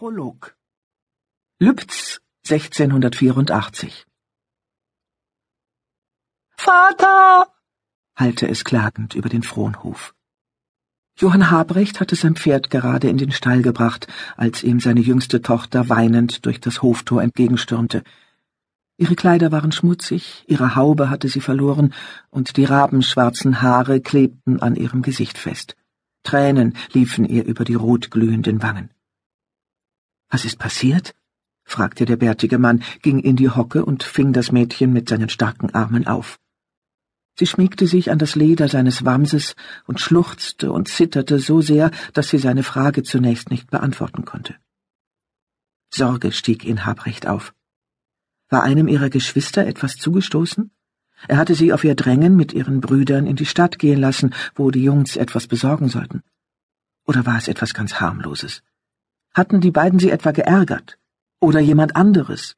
Prolog Lübz 1684 Vater! hallte es klagend über den Fronhof. Johann Habrecht hatte sein Pferd gerade in den Stall gebracht, als ihm seine jüngste Tochter weinend durch das Hoftor entgegenstürmte. Ihre Kleider waren schmutzig, ihre Haube hatte sie verloren, und die rabenschwarzen Haare klebten an ihrem Gesicht fest. Tränen liefen ihr über die rotglühenden Wangen. Was ist passiert? fragte der bärtige Mann, ging in die Hocke und fing das Mädchen mit seinen starken Armen auf. Sie schmiegte sich an das Leder seines Wamses und schluchzte und zitterte so sehr, dass sie seine Frage zunächst nicht beantworten konnte. Sorge stieg in Habrecht auf. War einem ihrer Geschwister etwas zugestoßen? Er hatte sie auf ihr Drängen mit ihren Brüdern in die Stadt gehen lassen, wo die Jungs etwas besorgen sollten. Oder war es etwas ganz harmloses? Hatten die beiden sie etwa geärgert? Oder jemand anderes?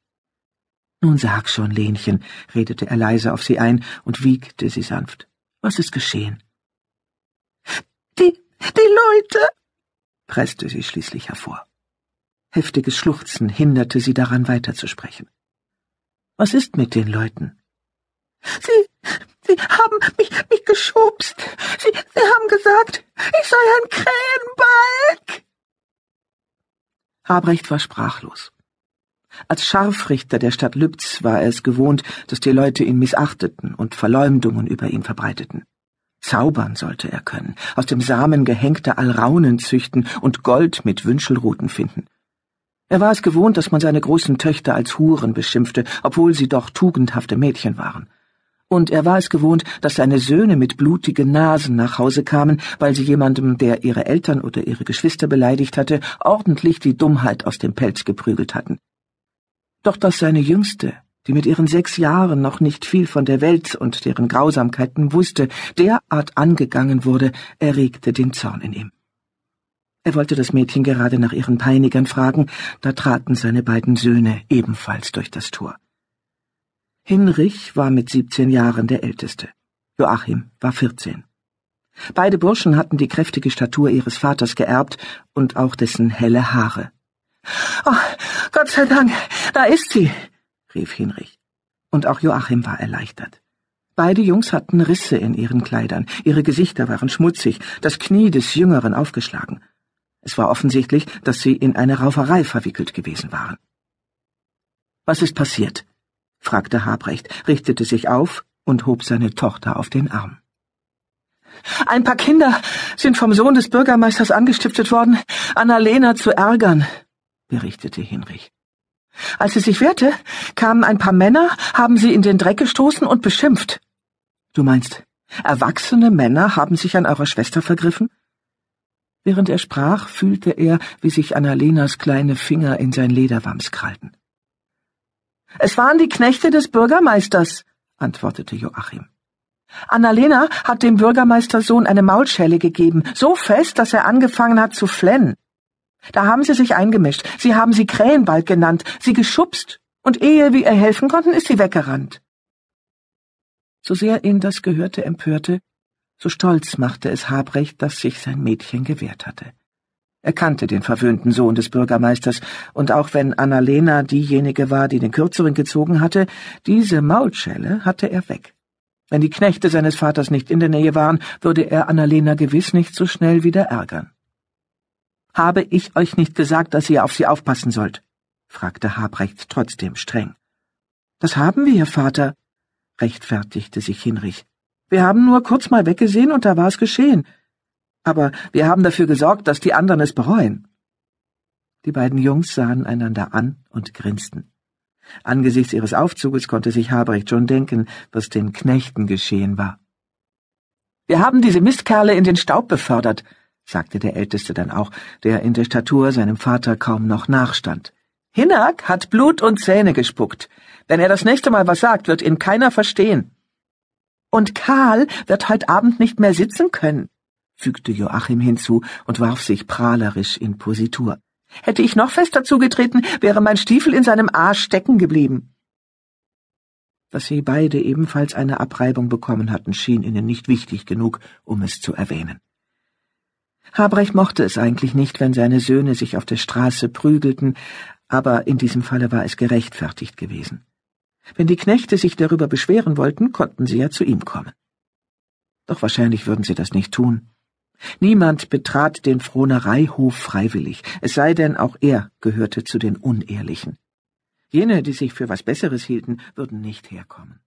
Nun sag schon, Lenchen, redete er leise auf sie ein und wiegte sie sanft. Was ist geschehen? Die, die Leute, presste sie schließlich hervor. Heftiges Schluchzen hinderte sie daran, weiterzusprechen. Was ist mit den Leuten? Sie, sie haben mich, mich geschubst. Sie, sie haben gesagt, ich sei ein Krähenbalg. Habrecht war sprachlos. Als Scharfrichter der Stadt Lübz war er es gewohnt, dass die Leute ihn missachteten und Verleumdungen über ihn verbreiteten. Zaubern sollte er können, aus dem Samen gehängte Alraunen züchten und Gold mit Wünschelruten finden. Er war es gewohnt, dass man seine großen Töchter als Huren beschimpfte, obwohl sie doch tugendhafte Mädchen waren. Und er war es gewohnt, dass seine Söhne mit blutigen Nasen nach Hause kamen, weil sie jemandem, der ihre Eltern oder ihre Geschwister beleidigt hatte, ordentlich die Dummheit aus dem Pelz geprügelt hatten. Doch dass seine Jüngste, die mit ihren sechs Jahren noch nicht viel von der Welt und deren Grausamkeiten wusste, derart angegangen wurde, erregte den Zorn in ihm. Er wollte das Mädchen gerade nach ihren Peinigern fragen, da traten seine beiden Söhne ebenfalls durch das Tor. Hinrich war mit siebzehn Jahren der Älteste. Joachim war vierzehn. Beide Burschen hatten die kräftige Statur ihres Vaters geerbt und auch dessen helle Haare. Oh, Gott sei Dank, da ist sie, rief Hinrich. Und auch Joachim war erleichtert. Beide Jungs hatten Risse in ihren Kleidern, ihre Gesichter waren schmutzig, das Knie des Jüngeren aufgeschlagen. Es war offensichtlich, dass sie in eine Rauferei verwickelt gewesen waren. Was ist passiert? Fragte Habrecht, richtete sich auf und hob seine Tochter auf den Arm. Ein paar Kinder sind vom Sohn des Bürgermeisters angestiftet worden, Annalena zu ärgern, berichtete Hinrich. Als sie sich wehrte, kamen ein paar Männer, haben sie in den Dreck gestoßen und beschimpft. Du meinst, erwachsene Männer haben sich an eurer Schwester vergriffen? Während er sprach, fühlte er, wie sich Annalenas kleine Finger in sein Lederwams krallten. Es waren die Knechte des Bürgermeisters, antwortete Joachim. Annalena hat dem Bürgermeistersohn eine Maulschelle gegeben, so fest, dass er angefangen hat zu flennen. Da haben sie sich eingemischt, sie haben sie Krähenbalg genannt, sie geschubst, und ehe wir ihr helfen konnten, ist sie weggerannt. So sehr ihn das Gehörte empörte, so stolz machte es Habrecht, dass sich sein Mädchen gewehrt hatte. Er kannte den verwöhnten Sohn des Bürgermeisters, und auch wenn Annalena diejenige war, die den Kürzeren gezogen hatte, diese Maulschelle hatte er weg. Wenn die Knechte seines Vaters nicht in der Nähe waren, würde er Annalena gewiss nicht so schnell wieder ärgern. Habe ich euch nicht gesagt, dass ihr auf sie aufpassen sollt? fragte Habrecht trotzdem streng. Das haben wir, Vater, rechtfertigte sich Hinrich. Wir haben nur kurz mal weggesehen und da war es geschehen aber wir haben dafür gesorgt, dass die anderen es bereuen. Die beiden Jungs sahen einander an und grinsten. Angesichts ihres Aufzuges konnte sich Habrecht schon denken, was den Knechten geschehen war. Wir haben diese Mistkerle in den Staub befördert, sagte der Älteste dann auch, der in der Statur seinem Vater kaum noch nachstand. Hinnack hat Blut und Zähne gespuckt. Wenn er das nächste Mal was sagt, wird ihn keiner verstehen. Und Karl wird heut Abend nicht mehr sitzen können fügte Joachim hinzu und warf sich prahlerisch in Positur. Hätte ich noch fester zugetreten, wäre mein Stiefel in seinem Arsch stecken geblieben. Dass sie beide ebenfalls eine Abreibung bekommen hatten, schien ihnen nicht wichtig genug, um es zu erwähnen. Habrecht mochte es eigentlich nicht, wenn seine Söhne sich auf der Straße prügelten, aber in diesem Falle war es gerechtfertigt gewesen. Wenn die Knechte sich darüber beschweren wollten, konnten sie ja zu ihm kommen. Doch wahrscheinlich würden sie das nicht tun. Niemand betrat den Frohnereihof freiwillig, es sei denn, auch er gehörte zu den Unehrlichen. Jene, die sich für was Besseres hielten, würden nicht herkommen.